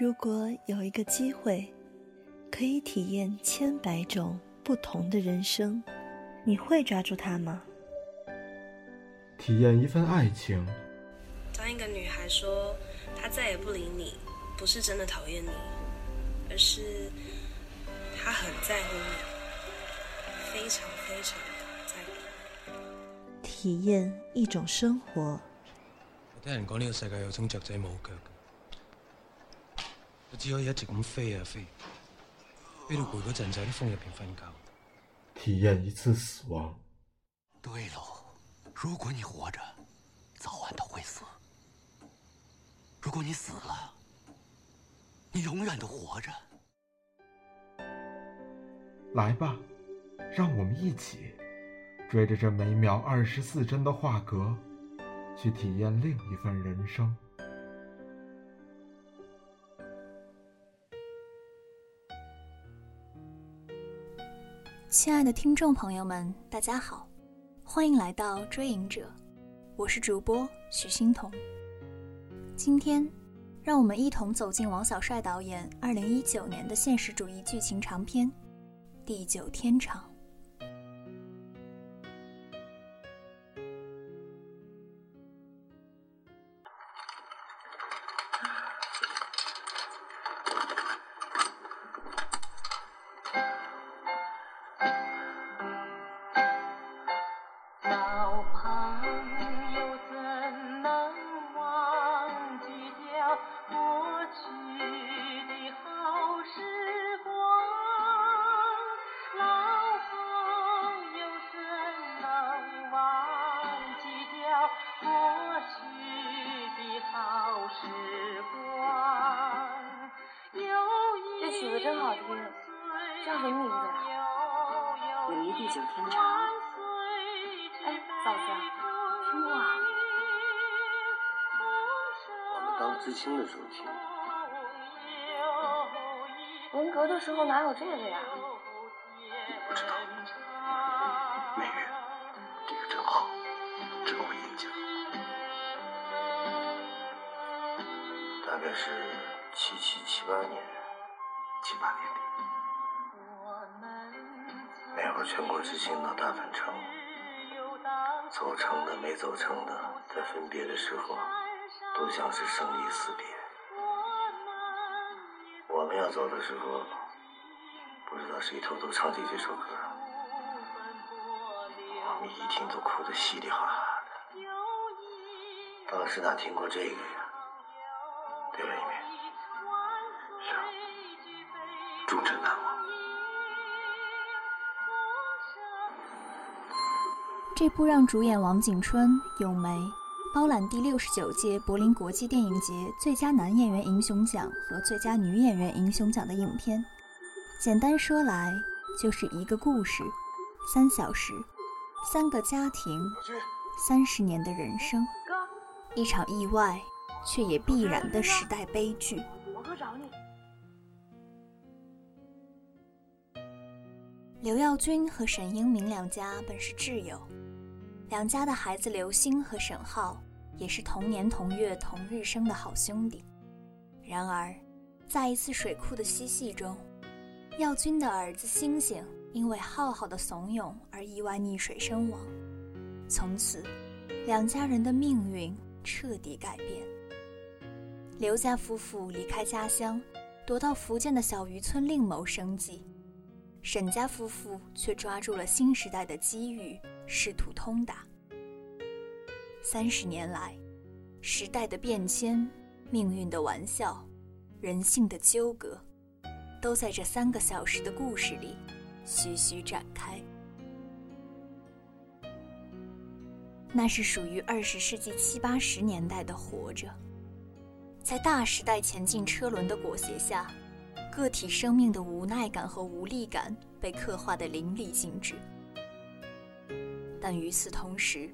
如果有一个机会，可以体验千百种不同的人生，你会抓住它吗？体验一份爱情。当一个女孩说她再也不理你，不是真的讨厌你，而是她很在乎你，非常非常在乎。体验一种生活。我听人讲呢个世界有种雀仔冇脚。我只可以一直咁飞啊飞，飞到攰嗰阵就喺啲风入边瞓觉。体验一次死亡。对喽，如果你活着，早晚都会死；如果你死了，你永远都活着。来吧，让我们一起追着这每秒二十四帧的画格，去体验另一份人生。亲爱的听众朋友们，大家好，欢迎来到追影者，我是主播许欣彤。今天，让我们一同走进王小帅导演二零一九年的现实主义剧情长片《地久天长》。们当知青的时候听。文革的时候哪有这个呀？你不知道。美月，这个真好，真会演讲。大概是七七七八年。七八年底，那会儿全国知青到大反城，走成的没走成的，在分别的时候，都像是生离死别。我们要走的时候，不知道谁偷偷唱起这首歌，我们一听都哭得稀里哗啦的。当时哪听过这个呀？对了，一鸣。终身难忘。这部让主演王景春、咏梅包揽第六十九届柏林国际电影节最佳男演员银熊奖和最佳女演员银熊奖的影片，简单说来就是一个故事，三小时，三个家庭，三十年的人生，一场意外却也必然的时代悲剧。我哥找你。刘耀军和沈英明两家本是挚友，两家的孩子刘星和沈浩也是同年同月同日生的好兄弟。然而，在一次水库的嬉戏中，耀军的儿子星星因为浩浩的怂恿而意外溺水身亡。从此，两家人的命运彻底改变。刘家夫妇离开家乡，躲到福建的小渔村另谋生计。沈家夫妇却抓住了新时代的机遇，试图通达。三十年来，时代的变迁、命运的玩笑、人性的纠葛，都在这三个小时的故事里徐徐展开。那是属于二十世纪七八十年代的活着，在大时代前进车轮的裹挟下。个体生命的无奈感和无力感被刻画的淋漓尽致，与此同时，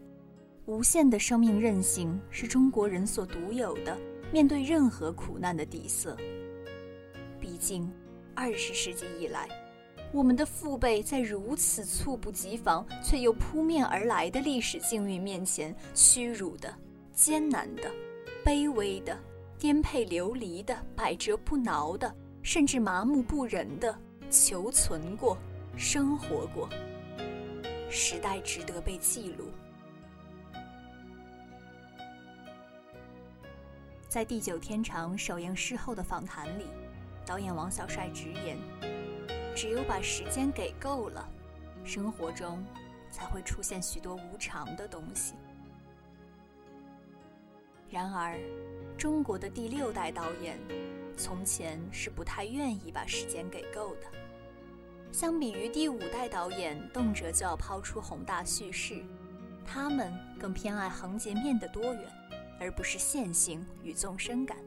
无限的生命韧性是中国人所独有的面对任何苦难的底色。毕竟，二十世纪以来，我们的父辈在如此猝不及防却又扑面而来的历史境遇面前，屈辱的、艰难的、卑微的、颠沛流离的、百折不挠的，甚至麻木不仁的求存过、生活过。时代值得被记录。在《地久天长》首映事后的访谈里，导演王小帅直言：“只有把时间给够了，生活中才会出现许多无常的东西。”然而，中国的第六代导演从前是不太愿意把时间给够的。相比于第五代导演动辄就要抛出宏大叙事，他们更偏爱横截面的多元。而不是线性与纵深感。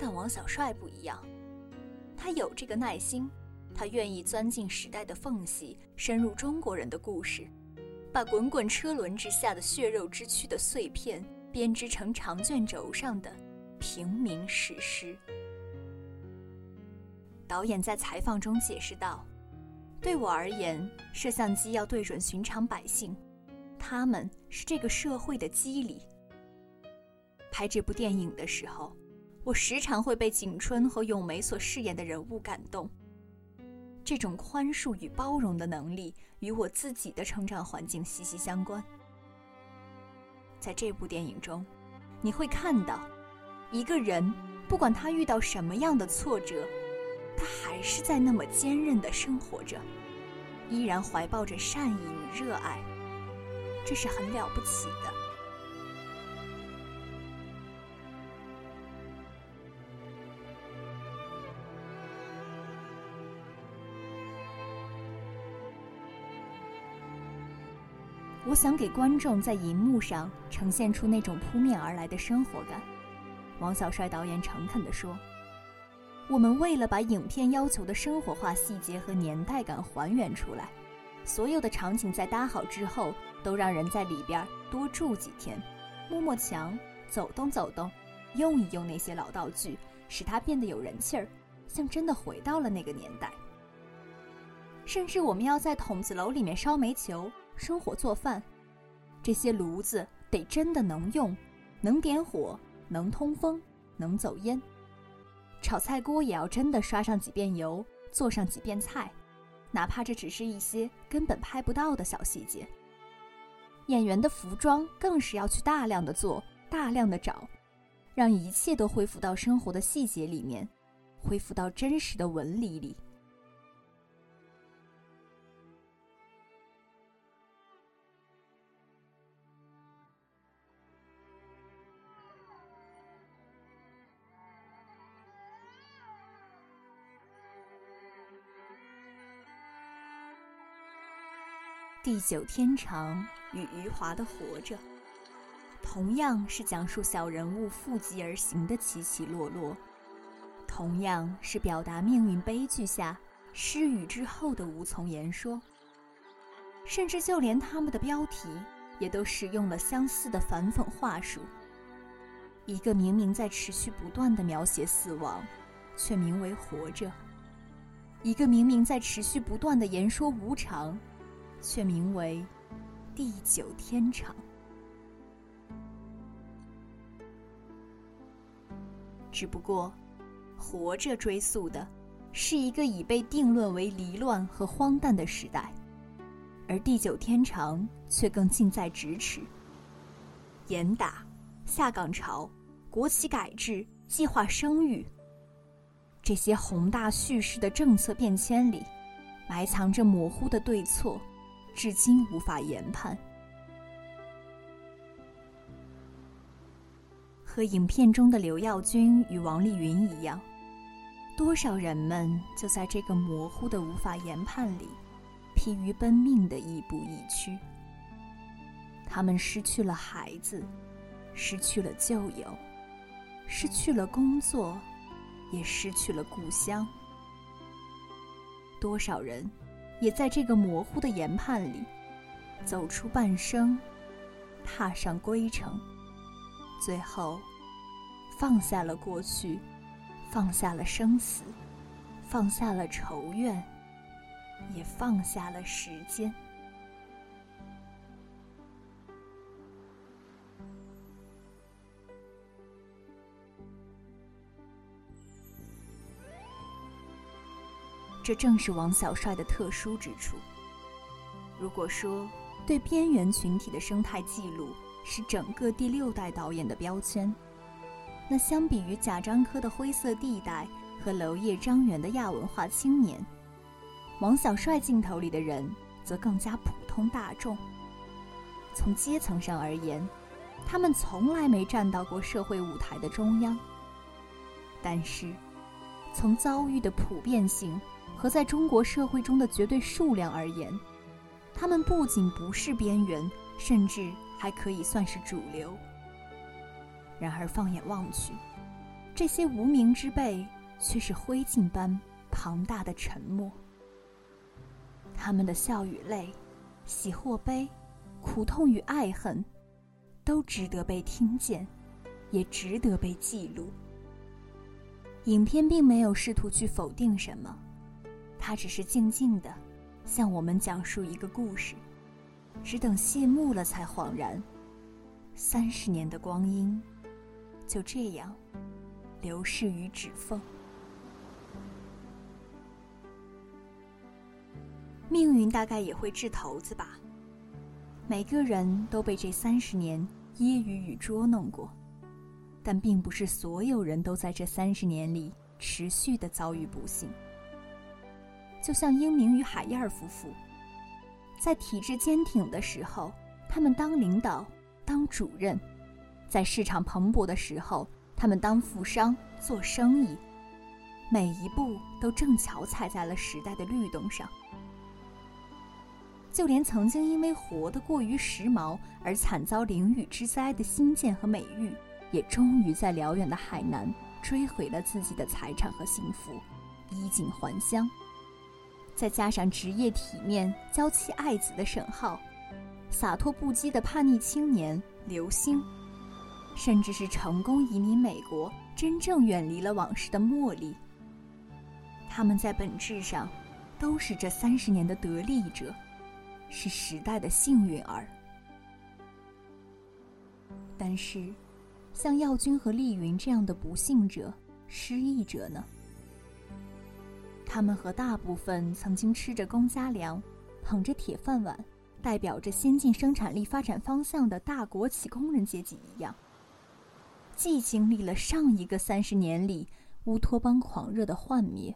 但王小帅不一样，他有这个耐心，他愿意钻进时代的缝隙，深入中国人的故事，把滚滚车轮之下的血肉之躯的碎片编织成长卷轴上的平民史诗。导演在采访中解释道：“对我而言，摄像机要对准寻常百姓，他们是这个社会的机理。”拍这部电影的时候，我时常会被景春和咏梅所饰演的人物感动。这种宽恕与包容的能力与我自己的成长环境息息相关。在这部电影中，你会看到，一个人不管他遇到什么样的挫折，还是在那么坚韧地生活着，依然怀抱着善意与热爱，这是很了不起的。我想给观众在银幕上呈现出那种扑面而来的生活感。王小帅导演诚恳地说：“我们为了把影片要求的生活化细节和年代感还原出来，所有的场景在搭好之后，都让人在里边多住几天，摸摸墙，走动走动，用一用那些老道具，使它变得有人气儿，像真的回到了那个年代。甚至我们要在筒子楼里面烧煤球。”生火做饭，这些炉子得真的能用，能点火，能通风，能走烟。炒菜锅也要真的刷上几遍油，做上几遍菜，哪怕这只是一些根本拍不到的小细节。演员的服装更是要去大量的做，大量的找，让一切都恢复到生活的细节里面，恢复到真实的纹理里。地久天长与余华的活着，同样是讲述小人物负极而行的起起落落，同样是表达命运悲剧下失语之后的无从言说。甚至就连他们的标题也都使用了相似的反讽话术。一个明明在持续不断的描写死亡，却名为活着；一个明明在持续不断的言说无常。却名为地久天长。只不过，活着追溯的是一个已被定论为离乱和荒诞的时代，而地久天长却更近在咫尺。严打、下岗潮、国企改制、计划生育，这些宏大叙事的政策变迁里，埋藏着模糊的对错。至今无法研判。和影片中的刘耀军与王丽云一样，多少人们就在这个模糊的无法研判里，疲于奔命的亦步亦趋。他们失去了孩子，失去了旧友，失去了工作，也失去了故乡。多少人？也在这个模糊的研判里，走出半生，踏上归程，最后放下了过去，放下了生死，放下了仇怨，也放下了时间。这正是王小帅的特殊之处。如果说对边缘群体的生态记录是整个第六代导演的标签，那相比于贾樟柯的灰色地带和娄烨、张元的亚文化青年，王小帅镜头里的人则更加普通大众。从阶层上而言，他们从来没站到过社会舞台的中央。但是，从遭遇的普遍性和在中国社会中的绝对数量而言，他们不仅不是边缘，甚至还可以算是主流。然而，放眼望去，这些无名之辈却是灰烬般庞大的沉默。他们的笑与泪，喜或悲，苦痛与爱恨，都值得被听见，也值得被记录。影片并没有试图去否定什么，它只是静静的向我们讲述一个故事，只等谢幕了才恍然，三十年的光阴就这样流逝于指缝。命运大概也会掷骰子吧，每个人都被这三十年揶揄与捉弄过。但并不是所有人都在这三十年里持续的遭遇不幸。就像英明与海燕夫妇，在体制坚挺的时候，他们当领导、当主任；在市场蓬勃的时候，他们当富商、做生意。每一步都正巧踩在了时代的律动上。就连曾经因为活得过于时髦而惨遭淋雨之灾的新建和美玉。也终于在辽远的海南追回了自己的财产和幸福，衣锦还乡。再加上职业体面、娇妻爱子的沈浩，洒脱不羁的叛逆青年刘星，甚至是成功移民美国、真正远离了往事的茉莉，他们在本质上都是这三十年的得利者，是时代的幸运儿。但是。像耀军和丽云这样的不幸者、失意者呢？他们和大部分曾经吃着公家粮、捧着铁饭碗、代表着先进生产力发展方向的大国企工人阶级一样，既经历了上一个三十年里乌托邦狂热的幻灭，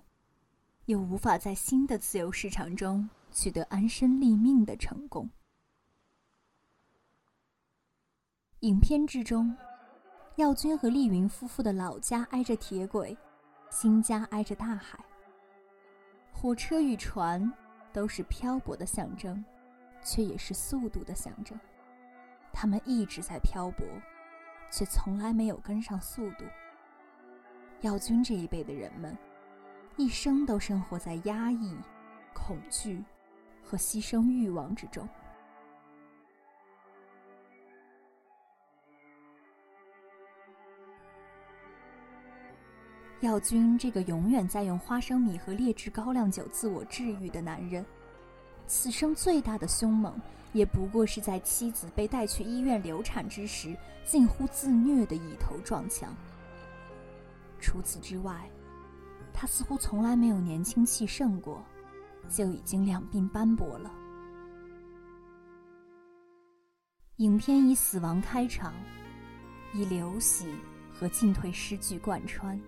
又无法在新的自由市场中取得安身立命的成功。影片之中。耀军和丽云夫妇的老家挨着铁轨，新家挨着大海。火车与船都是漂泊的象征，却也是速度的象征。他们一直在漂泊，却从来没有跟上速度。耀军这一辈的人们，一生都生活在压抑、恐惧和牺牲欲望之中。耀军这个永远在用花生米和劣质高粱酒自我治愈的男人，此生最大的凶猛，也不过是在妻子被带去医院流产之时，近乎自虐的以头撞墙。除此之外，他似乎从来没有年轻气盛过，就已经两鬓斑驳了。影片以死亡开场，以流喜和进退失据贯穿。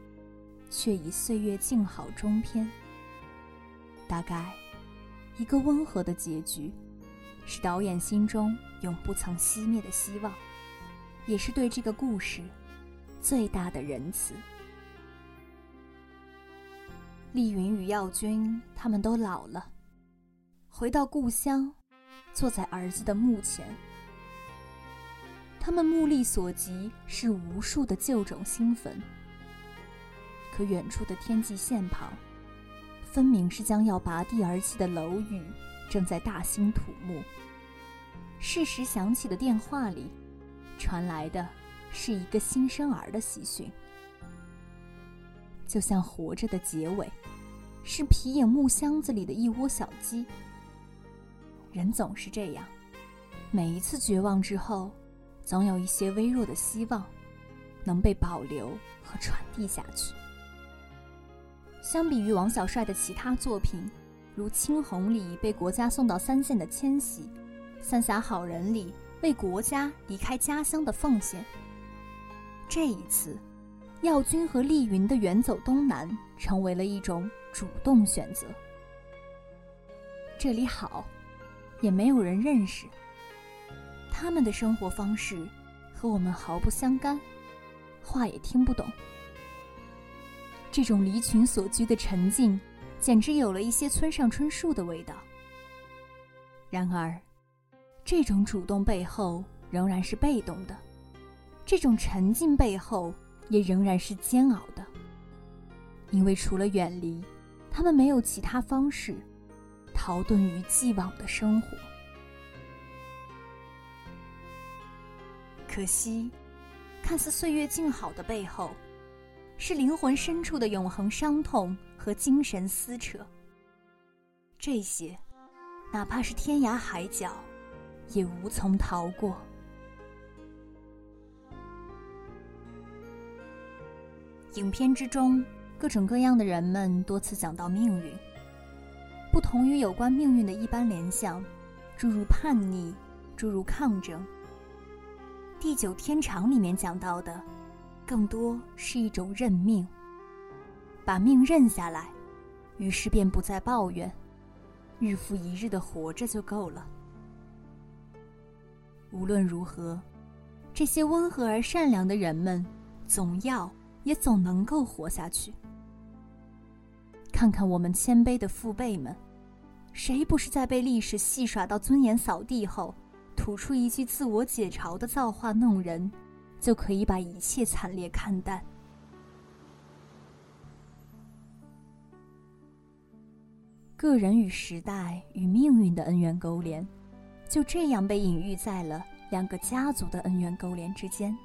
却以岁月静好终篇。大概，一个温和的结局，是导演心中永不曾熄灭的希望，也是对这个故事最大的仁慈。丽云与耀军他们都老了，回到故乡，坐在儿子的墓前，他们目力所及是无数的旧冢新坟。远处的天际线旁，分明是将要拔地而起的楼宇，正在大兴土木。适时响起的电话里，传来的是一个新生儿的喜讯。就像活着的结尾，是皮影木箱子里的一窝小鸡。人总是这样，每一次绝望之后，总有一些微弱的希望，能被保留和传递下去。相比于王小帅的其他作品，如《青红》里被国家送到三线的迁徙，《三峡好人》里为国家离开家乡的奉献，这一次，耀军和丽云的远走东南成为了一种主动选择。这里好，也没有人认识。他们的生活方式和我们毫不相干，话也听不懂。这种离群所居的沉静，简直有了一些村上春树的味道。然而，这种主动背后仍然是被动的，这种沉静背后也仍然是煎熬的。因为除了远离，他们没有其他方式逃遁于既往的生活。可惜，看似岁月静好的背后。是灵魂深处的永恒伤痛和精神撕扯。这些，哪怕是天涯海角，也无从逃过。影片之中，各种各样的人们多次讲到命运。不同于有关命运的一般联想，诸如叛逆，诸如抗争。地久天长里面讲到的。更多是一种认命，把命认下来，于是便不再抱怨，日复一日的活着就够了。无论如何，这些温和而善良的人们，总要也总能够活下去。看看我们谦卑的父辈们，谁不是在被历史戏耍到尊严扫地后，吐出一句自我解嘲的造化弄人？就可以把一切惨烈看淡。个人与时代与命运的恩怨勾连，就这样被隐喻在了两个家族的恩怨勾连之间。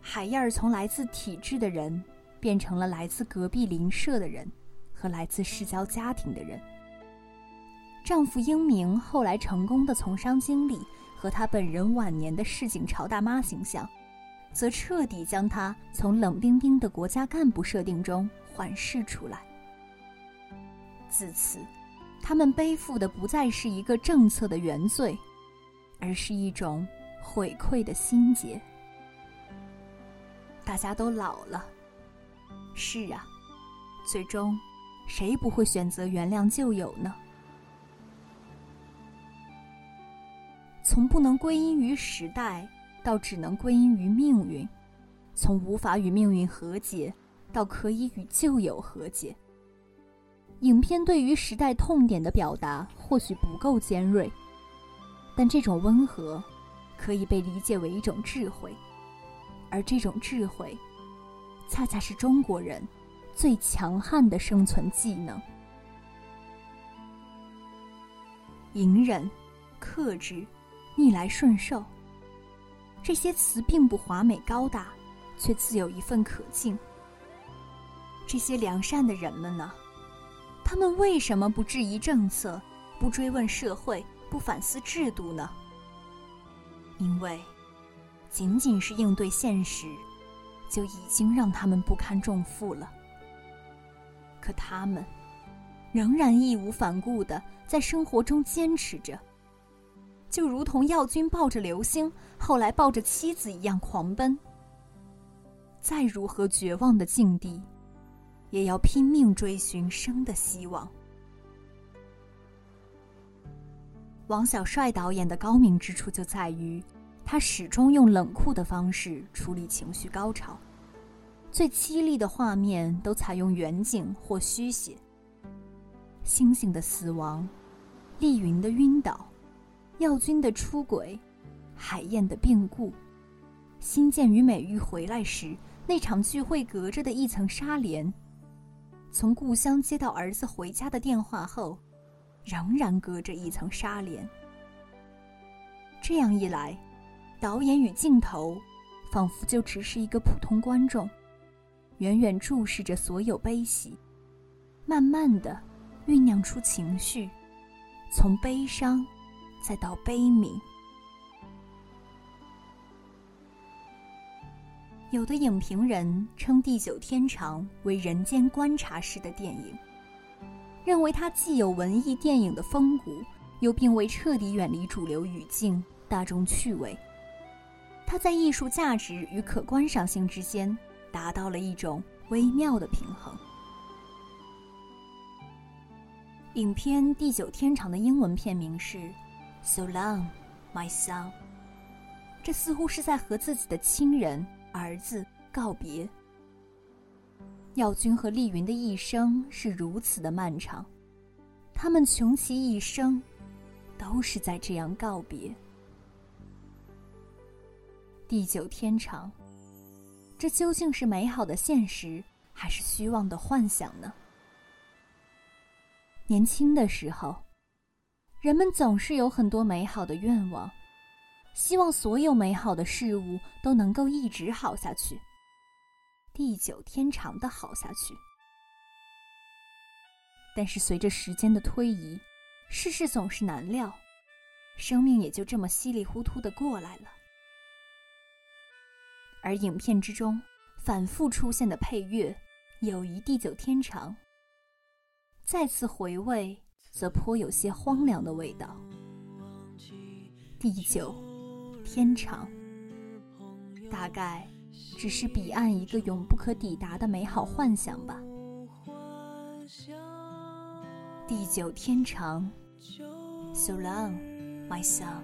海燕儿从来自体制的人，变成了来自隔壁邻舍的人，和来自世交家庭的人。丈夫英明后来成功的从商经历。和他本人晚年的市井潮大妈形象，则彻底将他从冷冰冰的国家干部设定中缓释出来。自此，他们背负的不再是一个政策的原罪，而是一种悔愧的心结。大家都老了，是啊，最终，谁不会选择原谅旧友呢？从不能归因于时代，到只能归因于命运；从无法与命运和解，到可以与旧友和解。影片对于时代痛点的表达或许不够尖锐，但这种温和，可以被理解为一种智慧，而这种智慧，恰恰是中国人最强悍的生存技能。隐忍，克制。逆来顺受，这些词并不华美高大，却自有一份可敬。这些良善的人们呢？他们为什么不质疑政策，不追问社会，不反思制度呢？因为，仅仅是应对现实，就已经让他们不堪重负了。可他们，仍然义无反顾的在生活中坚持着。就如同耀军抱着流星，后来抱着妻子一样狂奔。再如何绝望的境地，也要拼命追寻生的希望。王小帅导演的高明之处就在于，他始终用冷酷的方式处理情绪高潮，最凄厉的画面都采用远景或虚写。星星的死亡，丽云的晕倒。耀军的出轨，海燕的病故，新建与美玉回来时那场聚会隔着的一层纱帘，从故乡接到儿子回家的电话后，仍然隔着一层纱帘。这样一来，导演与镜头，仿佛就只是一个普通观众，远远注视着所有悲喜，慢慢的酝酿出情绪，从悲伤。再到悲悯，有的影评人称《地久天长》为人间观察式的电影，认为它既有文艺电影的风骨，又并未彻底远离主流语境、大众趣味。它在艺术价值与可观赏性之间达到了一种微妙的平衡。影片《地久天长》的英文片名是《So Long, My Son》，这似乎是在和自己的亲人。儿子告别。耀军和丽云的一生是如此的漫长，他们穷其一生，都是在这样告别。地久天长，这究竟是美好的现实，还是虚妄的幻想呢？年轻的时候，人们总是有很多美好的愿望。希望所有美好的事物都能够一直好下去，地久天长的好下去。但是随着时间的推移，世事总是难料，生命也就这么稀里糊涂的过来了。而影片之中反复出现的配乐《友谊地久天长》，再次回味，则颇有些荒凉的味道。地久。天长，大概只是彼岸一个永不可抵达的美好幻想吧。地久天长，So long, my son。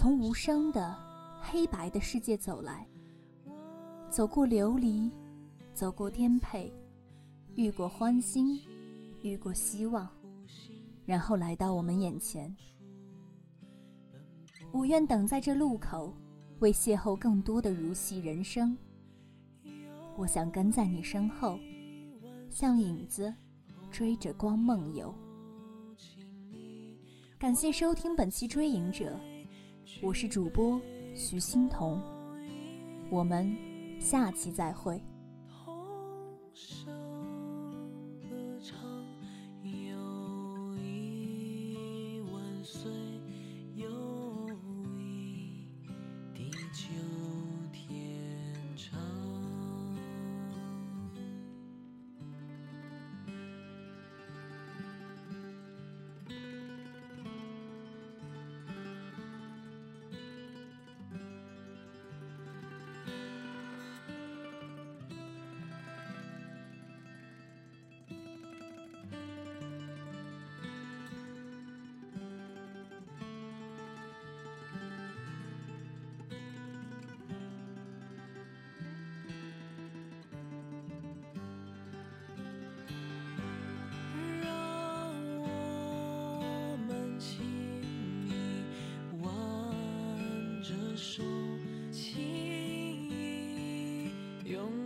从无声的黑白的世界走来，走过流离，走过颠沛，遇过欢欣，遇过希望，然后来到我们眼前。我愿等在这路口，为邂逅更多的如戏人生。我想跟在你身后，像影子，追着光梦游。感谢收听本期《追影者》。我是主播徐欣彤，我们下期再会。手，轻易拥。